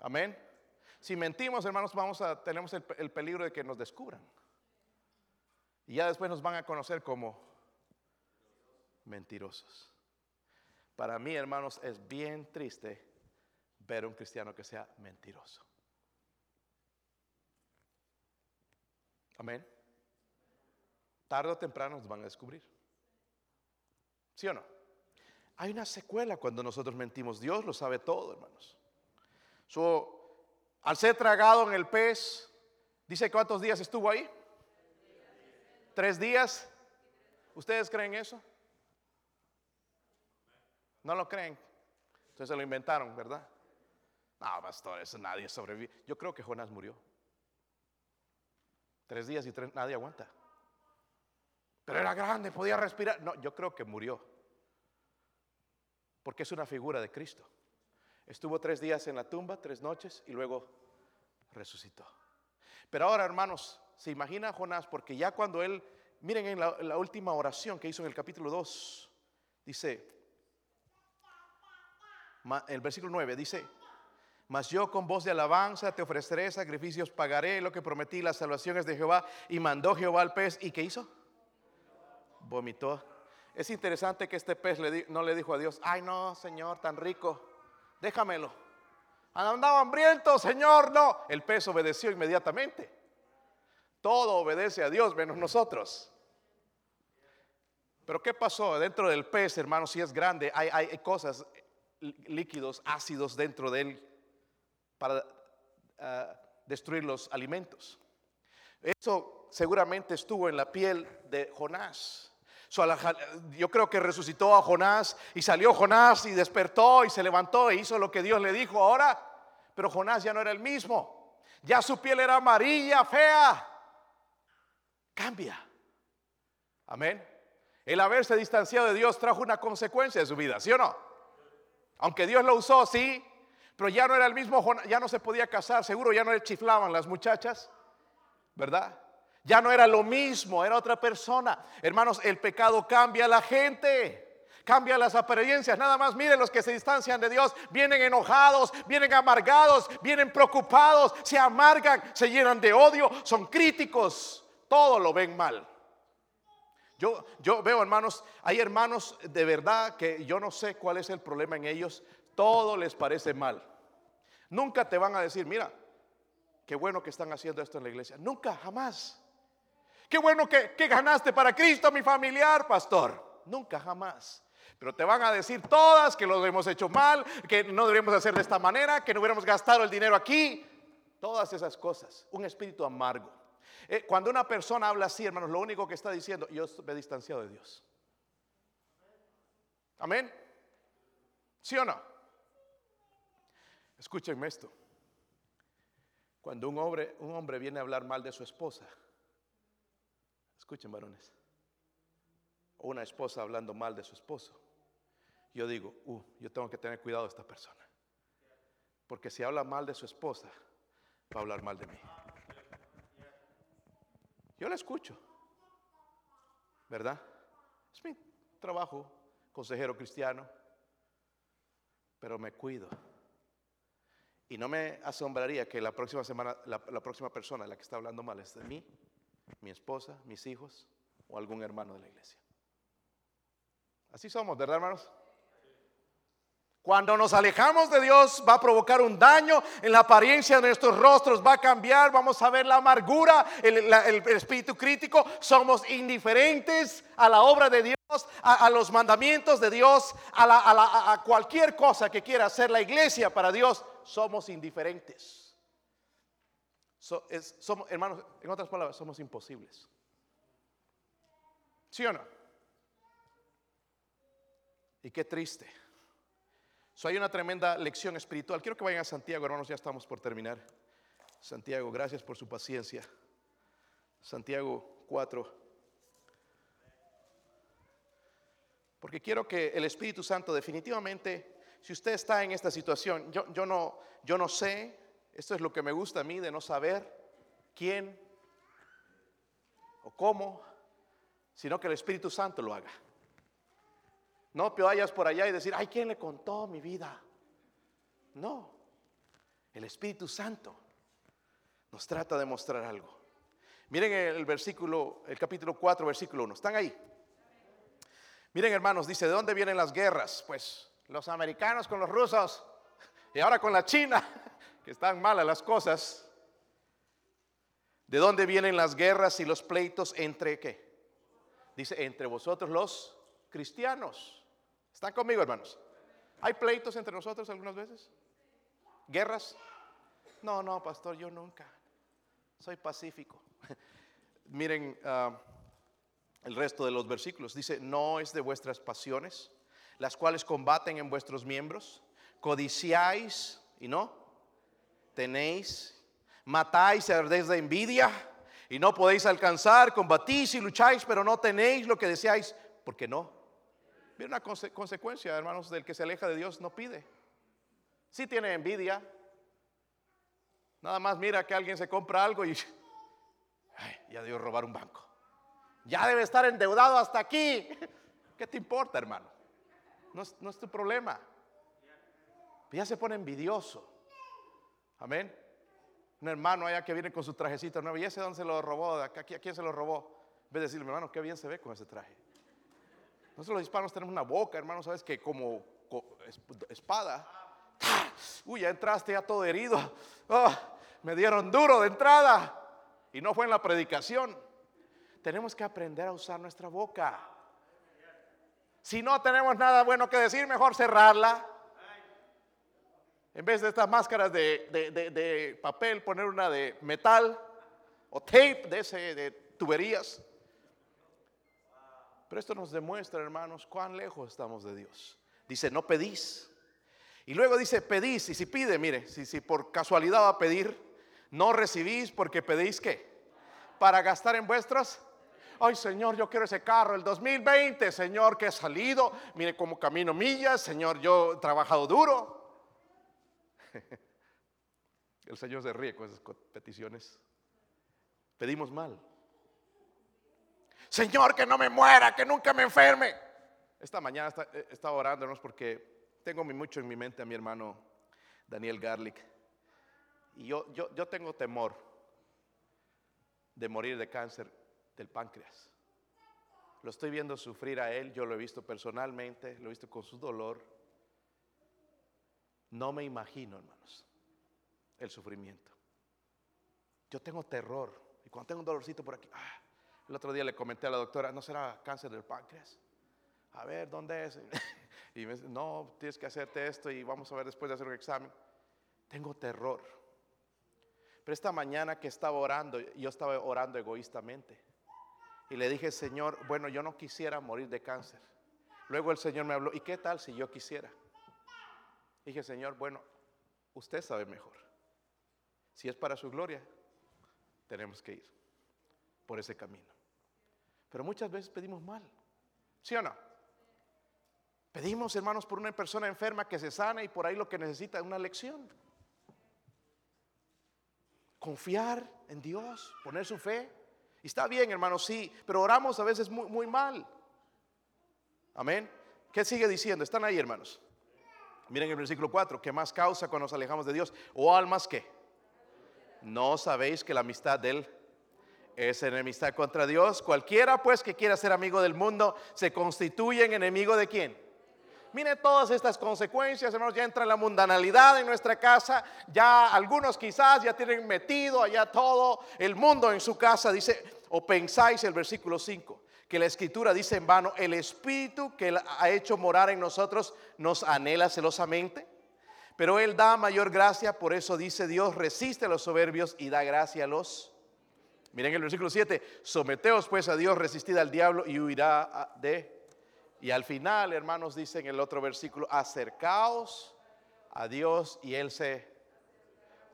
Amén. Si mentimos, hermanos, vamos a tenemos el, el peligro de que nos descubran. Y ya después nos van a conocer como mentirosos. Para mí, hermanos, es bien triste ver a un cristiano que sea mentiroso. Amén. Tarde o temprano nos van a descubrir. ¿Sí o no? Hay una secuela cuando nosotros mentimos. Dios lo sabe todo, hermanos. al ser tragado en el pez, dice cuántos días estuvo ahí. Tres días. ¿Ustedes creen eso? ¿No lo creen? Entonces se lo inventaron, ¿verdad? No, pastor, eso nadie sobrevive. Yo creo que Jonás murió. Tres días y tres, nadie aguanta. Pero era grande, podía respirar. No, yo creo que murió. Porque es una figura de Cristo. Estuvo tres días en la tumba, tres noches, y luego resucitó. Pero ahora, hermanos, se imagina a Jonás, porque ya cuando él, miren en la, última oración que hizo en el capítulo 2, dice, el versículo 9 dice, mas yo con voz de alabanza te ofreceré sacrificios, pagaré lo que prometí, las salvaciones de Jehová. Y mandó Jehová al pez. ¿Y qué hizo? Vomitó. Es interesante que este pez no le dijo a Dios, ay no, Señor, tan rico, déjamelo. Andaba hambriento, Señor, no. El pez obedeció inmediatamente. Todo obedece a Dios menos nosotros. Pero ¿qué pasó? Dentro del pez, hermano, si es grande, hay, hay cosas, líquidos, ácidos dentro de él para ah, destruir los alimentos. Eso seguramente estuvo en la piel de Jonás. yo creo que resucitó a Jonás y salió Jonás y despertó y se levantó e hizo lo que Dios le dijo ahora. Pero Jonás ya no era el mismo. Ya su piel era amarilla, fea. Cambia. Amén. El haberse distanciado de Dios trajo una consecuencia de su vida, ¿sí o no? Aunque Dios lo usó, sí, pero ya no era el mismo, ya no se podía casar, seguro ya no le chiflaban las muchachas, ¿verdad? Ya no era lo mismo, era otra persona. Hermanos, el pecado cambia la gente, cambia las apariencias. Nada más miren los que se distancian de Dios, vienen enojados, vienen amargados, vienen preocupados, se amargan, se llenan de odio, son críticos, todo lo ven mal. Yo, yo veo hermanos, hay hermanos de verdad que yo no sé cuál es el problema en ellos, todo les parece mal. Nunca te van a decir, mira, qué bueno que están haciendo esto en la iglesia. Nunca, jamás. Qué bueno que, ganaste para Cristo, mi familiar, pastor. Nunca, jamás. Pero te van a decir todas que lo hemos hecho mal, que no deberíamos hacer de esta manera, que no hubiéramos gastado el dinero aquí. Todas esas cosas. Un espíritu amargo. Eh, cuando una persona habla así, hermanos, lo único que está diciendo, yo me he distanciado de Dios. Amén. ¿Sí o no? Escúchenme esto. Cuando un hombre, un hombre viene a hablar mal de su esposa, escuchen varones, o una esposa hablando mal de su esposo, yo digo, uh, yo tengo que tener cuidado de esta persona. Porque si habla mal de su esposa, va a hablar mal de mí. Yo la escucho, ¿verdad? Es mi trabajo, consejero cristiano, pero me cuido. Y no me asombraría que la próxima semana, la, próxima persona, la que está hablando mal, es de mí, mi esposa, mis hijos o algún hermano de la iglesia. Así somos, ¿verdad, hermanos? Cuando nos alejamos de Dios va a provocar un daño en la apariencia de nuestros rostros, va a cambiar, vamos a ver la amargura, el, espíritu crítico, somos indiferentes a la obra de Dios, a, los mandamientos de Dios, a cualquier cosa que quiera hacer la iglesia para Dios somos indiferentes. somos, hermanos, en otras palabras, somos imposibles. ¿Sí o no? Y qué triste. So, hay una tremenda lección espiritual. Quiero que vayan a Santiago, hermanos, ya estamos por terminar. Santiago, gracias por su paciencia. Santiago 4. Porque quiero que el Espíritu Santo definitivamente, si usted está en esta situación, yo, yo, no, yo no sé, esto es lo que me gusta a mí de no saber quién o cómo, sino que el Espíritu Santo lo haga. No te vayas por allá y decir, ay, ¿quién le contó mi vida? No, el Espíritu Santo nos trata de mostrar algo. Miren el versículo, el capítulo 4, versículo 1. ¿Están ahí? Miren hermanos, dice, ¿de dónde vienen las guerras? Pues los americanos con los rusos y ahora con la China, que están malas las cosas. ¿De dónde vienen las guerras y los pleitos entre qué? Dice, entre vosotros los cristianos. ¿Están conmigo, hermanos? ¿Hay pleitos entre nosotros algunas veces? ¿Guerras? No, no, pastor, yo nunca. Soy pacífico. Miren, ah, el resto de los versículos. Dice, no es de vuestras pasiones, las cuales combaten en vuestros miembros, codiciáis y no, tenéis, matáis y de envidia y no podéis alcanzar, combatís y lucháis, pero no tenéis lo que deseáis, porque no. Mira una consecuencia, hermanos, del que se aleja de Dios no pide. Si tiene envidia, nada más mira que alguien se compra algo y ya dio robar un banco. Ya debe estar endeudado hasta aquí. ¿Qué te importa, hermano? No es, tu problema. Ya se pone envidioso. Amén. Un hermano allá que viene con su trajecito nuevo. ¿Y ese dónde se lo robó? ¿A quién se lo robó? En vez de decirle, hermano, qué bien se ve con ese traje. Nosotros los hispanos tenemos una boca, hermano, sabes que como espada. Uy, ya entraste ya todo herido. Oh, me dieron duro de entrada. Y no fue en la predicación. Tenemos que aprender a usar nuestra boca. Si no tenemos nada bueno que decir, mejor cerrarla. En vez de estas máscaras de, papel, poner una de metal o tape de, ese, de tuberías. Pero esto nos demuestra, hermanos, cuán lejos estamos de Dios. Dice, no pedís. Y luego dice, pedís. Y si pide, mire, si, si por casualidad va a pedir, no recibís porque pedís qué? Para gastar en vuestras Ay, Señor, yo quiero ese carro. El 2020, Señor, que he salido. Mire cómo camino millas. Señor, yo he trabajado duro. El Señor se ríe con esas peticiones. Pedimos mal. Señor, que no me muera, que nunca me enferme. Esta mañana eh, estaba orándonos porque tengo mucho en mi mente a mi hermano Daniel Garlic. Y yo, yo, yo tengo temor de morir de cáncer del páncreas. Lo estoy viendo sufrir a él, yo lo he visto personalmente, lo he visto con su dolor. No me imagino, hermanos, el sufrimiento. Yo tengo terror. Y cuando tengo un dolorcito por aquí, ah, el otro día le comenté a la doctora, ¿no será cáncer del páncreas? A ver, ¿dónde es? Y me dice, no, tienes que hacerte esto y vamos a ver después de hacer un examen. Tengo terror. Pero esta mañana que estaba orando, yo estaba orando egoístamente. Y le dije, Señor, bueno, yo no quisiera morir de cáncer. Luego el Señor me habló, ¿y qué tal si yo quisiera? Dije, Señor, bueno, usted sabe mejor. Si es para su gloria, tenemos que ir por ese camino. Pero muchas veces pedimos mal. ¿Sí o no? Pedimos, hermanos, por una persona enferma que se sana y por ahí lo que necesita es una lección. Confiar en Dios, poner su fe está bien, hermanos, sí, pero oramos a veces muy, muy mal. Amén. ¿Qué sigue diciendo? Están ahí, hermanos. Miren el versículo 4, ¿qué más causa cuando nos alejamos de Dios? O almas que no sabéis que la amistad de Él es enemistad contra Dios. Cualquiera pues que quiera ser amigo del mundo se constituye en enemigo de quién? Mire todas estas consecuencias, hermanos, ya entra la mundanalidad en nuestra casa, ya algunos quizás ya tienen metido allá todo el mundo en su casa, dice, o pensáis el versículo 5, que la escritura dice en vano, el espíritu que ha hecho morar en nosotros nos anhela celosamente. Pero Él da mayor gracia, por eso dice Dios, resiste a los soberbios y da gracia a los... Miren el versículo 7, someteos pues a Dios, resistid al diablo y huirá de... Y al final, hermanos, dice en el otro versículo, acercaos a Dios y Él se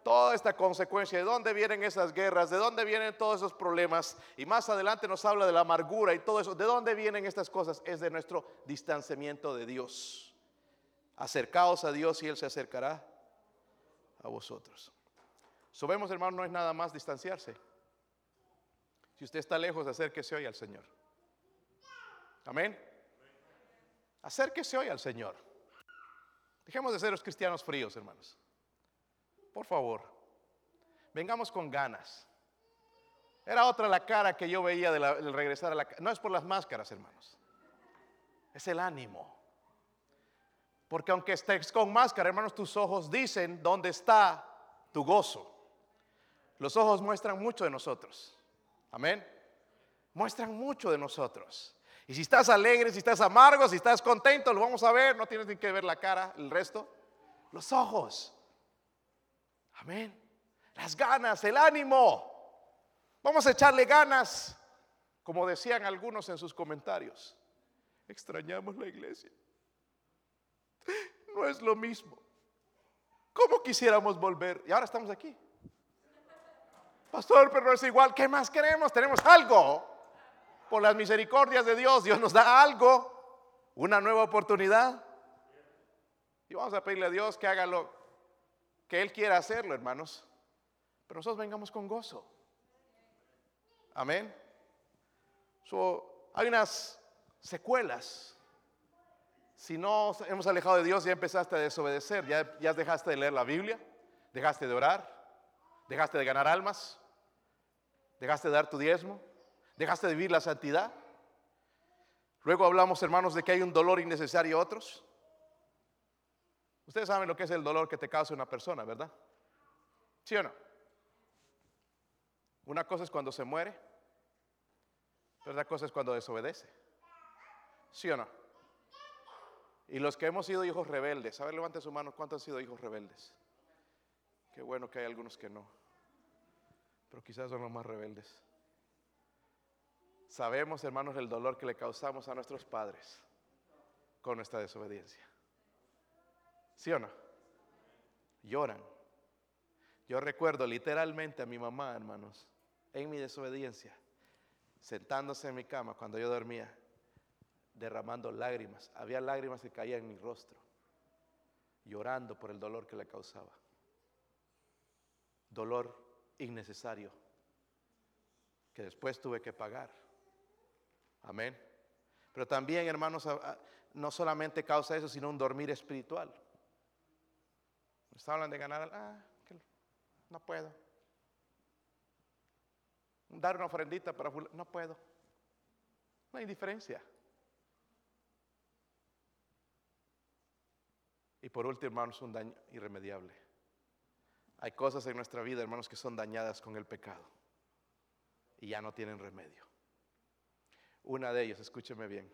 toda esta consecuencia, de dónde vienen esas guerras, de dónde vienen todos esos problemas. Y más adelante nos habla de la amargura y todo eso. ¿De dónde vienen estas cosas? Es de nuestro distanciamiento de Dios. Acercaos a Dios y Él se acercará a vosotros. Subemos, hermano, no es nada más distanciarse. Si usted está lejos, acérquese hoy al Señor. Amén. Acérquese hoy al Señor. Dejemos de ser los cristianos fríos, hermanos. Por favor, vengamos con ganas. Era otra la cara que yo veía del regresar a la No es por las máscaras, hermanos. Es el ánimo. Porque aunque estés con máscara, hermanos, tus ojos dicen dónde está tu gozo. Los ojos muestran mucho de nosotros. Amén. Muestran mucho de nosotros. Y si estás alegre, si estás amargo, si estás contento, lo vamos a ver. No tienes ni que ver la cara, el resto. Los ojos. Amén. Las ganas, el ánimo. Vamos a echarle ganas, como decían algunos en sus comentarios. Extrañamos la iglesia. No es lo mismo. ¿Cómo quisiéramos volver? Y ahora estamos aquí. Pastor, pero no es igual. ¿Qué más queremos? Tenemos algo. Por las misericordias de Dios, Dios nos da algo. Una nueva oportunidad. Y vamos a pedirle a Dios que haga lo, que Él quiera hacerlo, hermanos. Pero nosotros vengamos con gozo. Amén. hay unas secuelas. Si no hemos alejado de Dios, ya empezaste a desobedecer, ya, ya dejaste de leer la Biblia, dejaste de orar, dejaste de ganar almas, dejaste de dar tu diezmo, dejaste de vivir la santidad. Luego hablamos, hermanos, de que hay un dolor innecesario a otros. Ustedes saben lo que es el dolor que te causa una persona, ¿verdad? ¿Sí o no? Una cosa es cuando se muere, pero otra cosa es cuando desobedece. ¿Sí o no? Y los que hemos sido hijos rebeldes, a ver, levante su mano, ¿cuántos han sido hijos rebeldes? Qué bueno que hay algunos que no, pero quizás son los más rebeldes. Sabemos, hermanos, el dolor que le causamos a nuestros padres con nuestra desobediencia. ¿Sí o no? Lloran. Yo recuerdo literalmente a mi mamá, hermanos, en mi desobediencia, sentándose en mi cama cuando yo dormía, derramando lágrimas. Había lágrimas que caían en mi rostro, llorando por el dolor que le causaba. Dolor innecesario que después tuve que pagar. Amén. Pero también, hermanos, no solamente causa eso, sino un dormir espiritual. Está hablando de ganar, ah, no puedo. Dar una ofrendita para no puedo. No hay diferencia. Y por último, hermanos, un daño irremediable. Hay cosas en nuestra vida, hermanos, que son dañadas con el pecado y ya no tienen remedio. Una de ellas, escúcheme bien,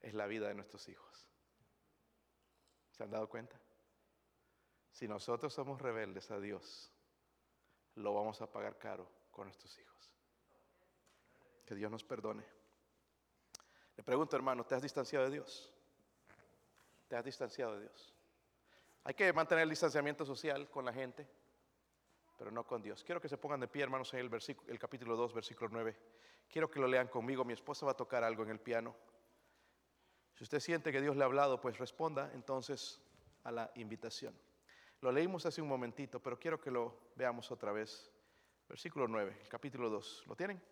es la vida de nuestros hijos. ¿Se han dado cuenta? Si nosotros somos rebeldes a Dios, lo vamos a pagar caro con nuestros hijos. Que Dios nos perdone. Le pregunto, hermano, ¿te has distanciado de Dios? ¿Te has distanciado de Dios? Hay que mantener el distanciamiento social con la gente, pero no con Dios. Quiero que se pongan de pie, hermanos, en el, versículo, el capítulo 2, versículo 9. Quiero que lo lean conmigo. Mi esposa va a tocar algo en el piano. Si usted siente que Dios le ha hablado, pues responda entonces a la invitación. Lo leímos hace un momentito, pero quiero que lo veamos otra vez. Versículo 9, capítulo 2. ¿Lo tienen?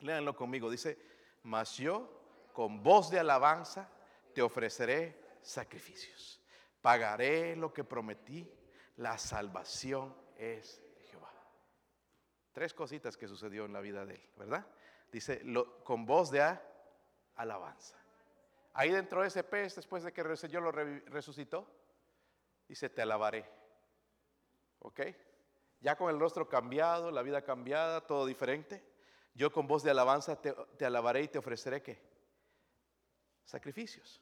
Léanlo conmigo. Dice, mas yo con voz de alabanza te ofreceré sacrificios. Pagaré lo que prometí. La salvación es Jehová. Tres cositas que sucedió en la vida de él, ¿verdad? Dice, con voz de alabanza. Ahí dentro de ese pez, después de que el Señor lo resucitó, dice, te alabaré. ¿Ok? Ya con el rostro cambiado, la vida cambiada, todo diferente. Yo con voz de alabanza te, alabaré y te ofreceré qué? Sacrificios.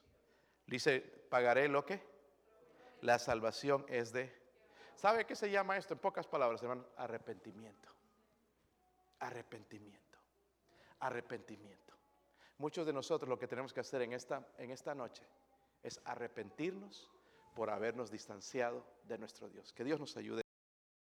Dice, pagaré lo que? La salvación es de... ¿Sabe qué se llama esto? En pocas palabras, hermano, arrepentimiento. Arrepentimiento. Arrepentimiento. Muchos de nosotros lo que tenemos que hacer en esta, en esta noche es arrepentirnos por habernos distanciado de nuestro Dios. Que Dios nos ayude.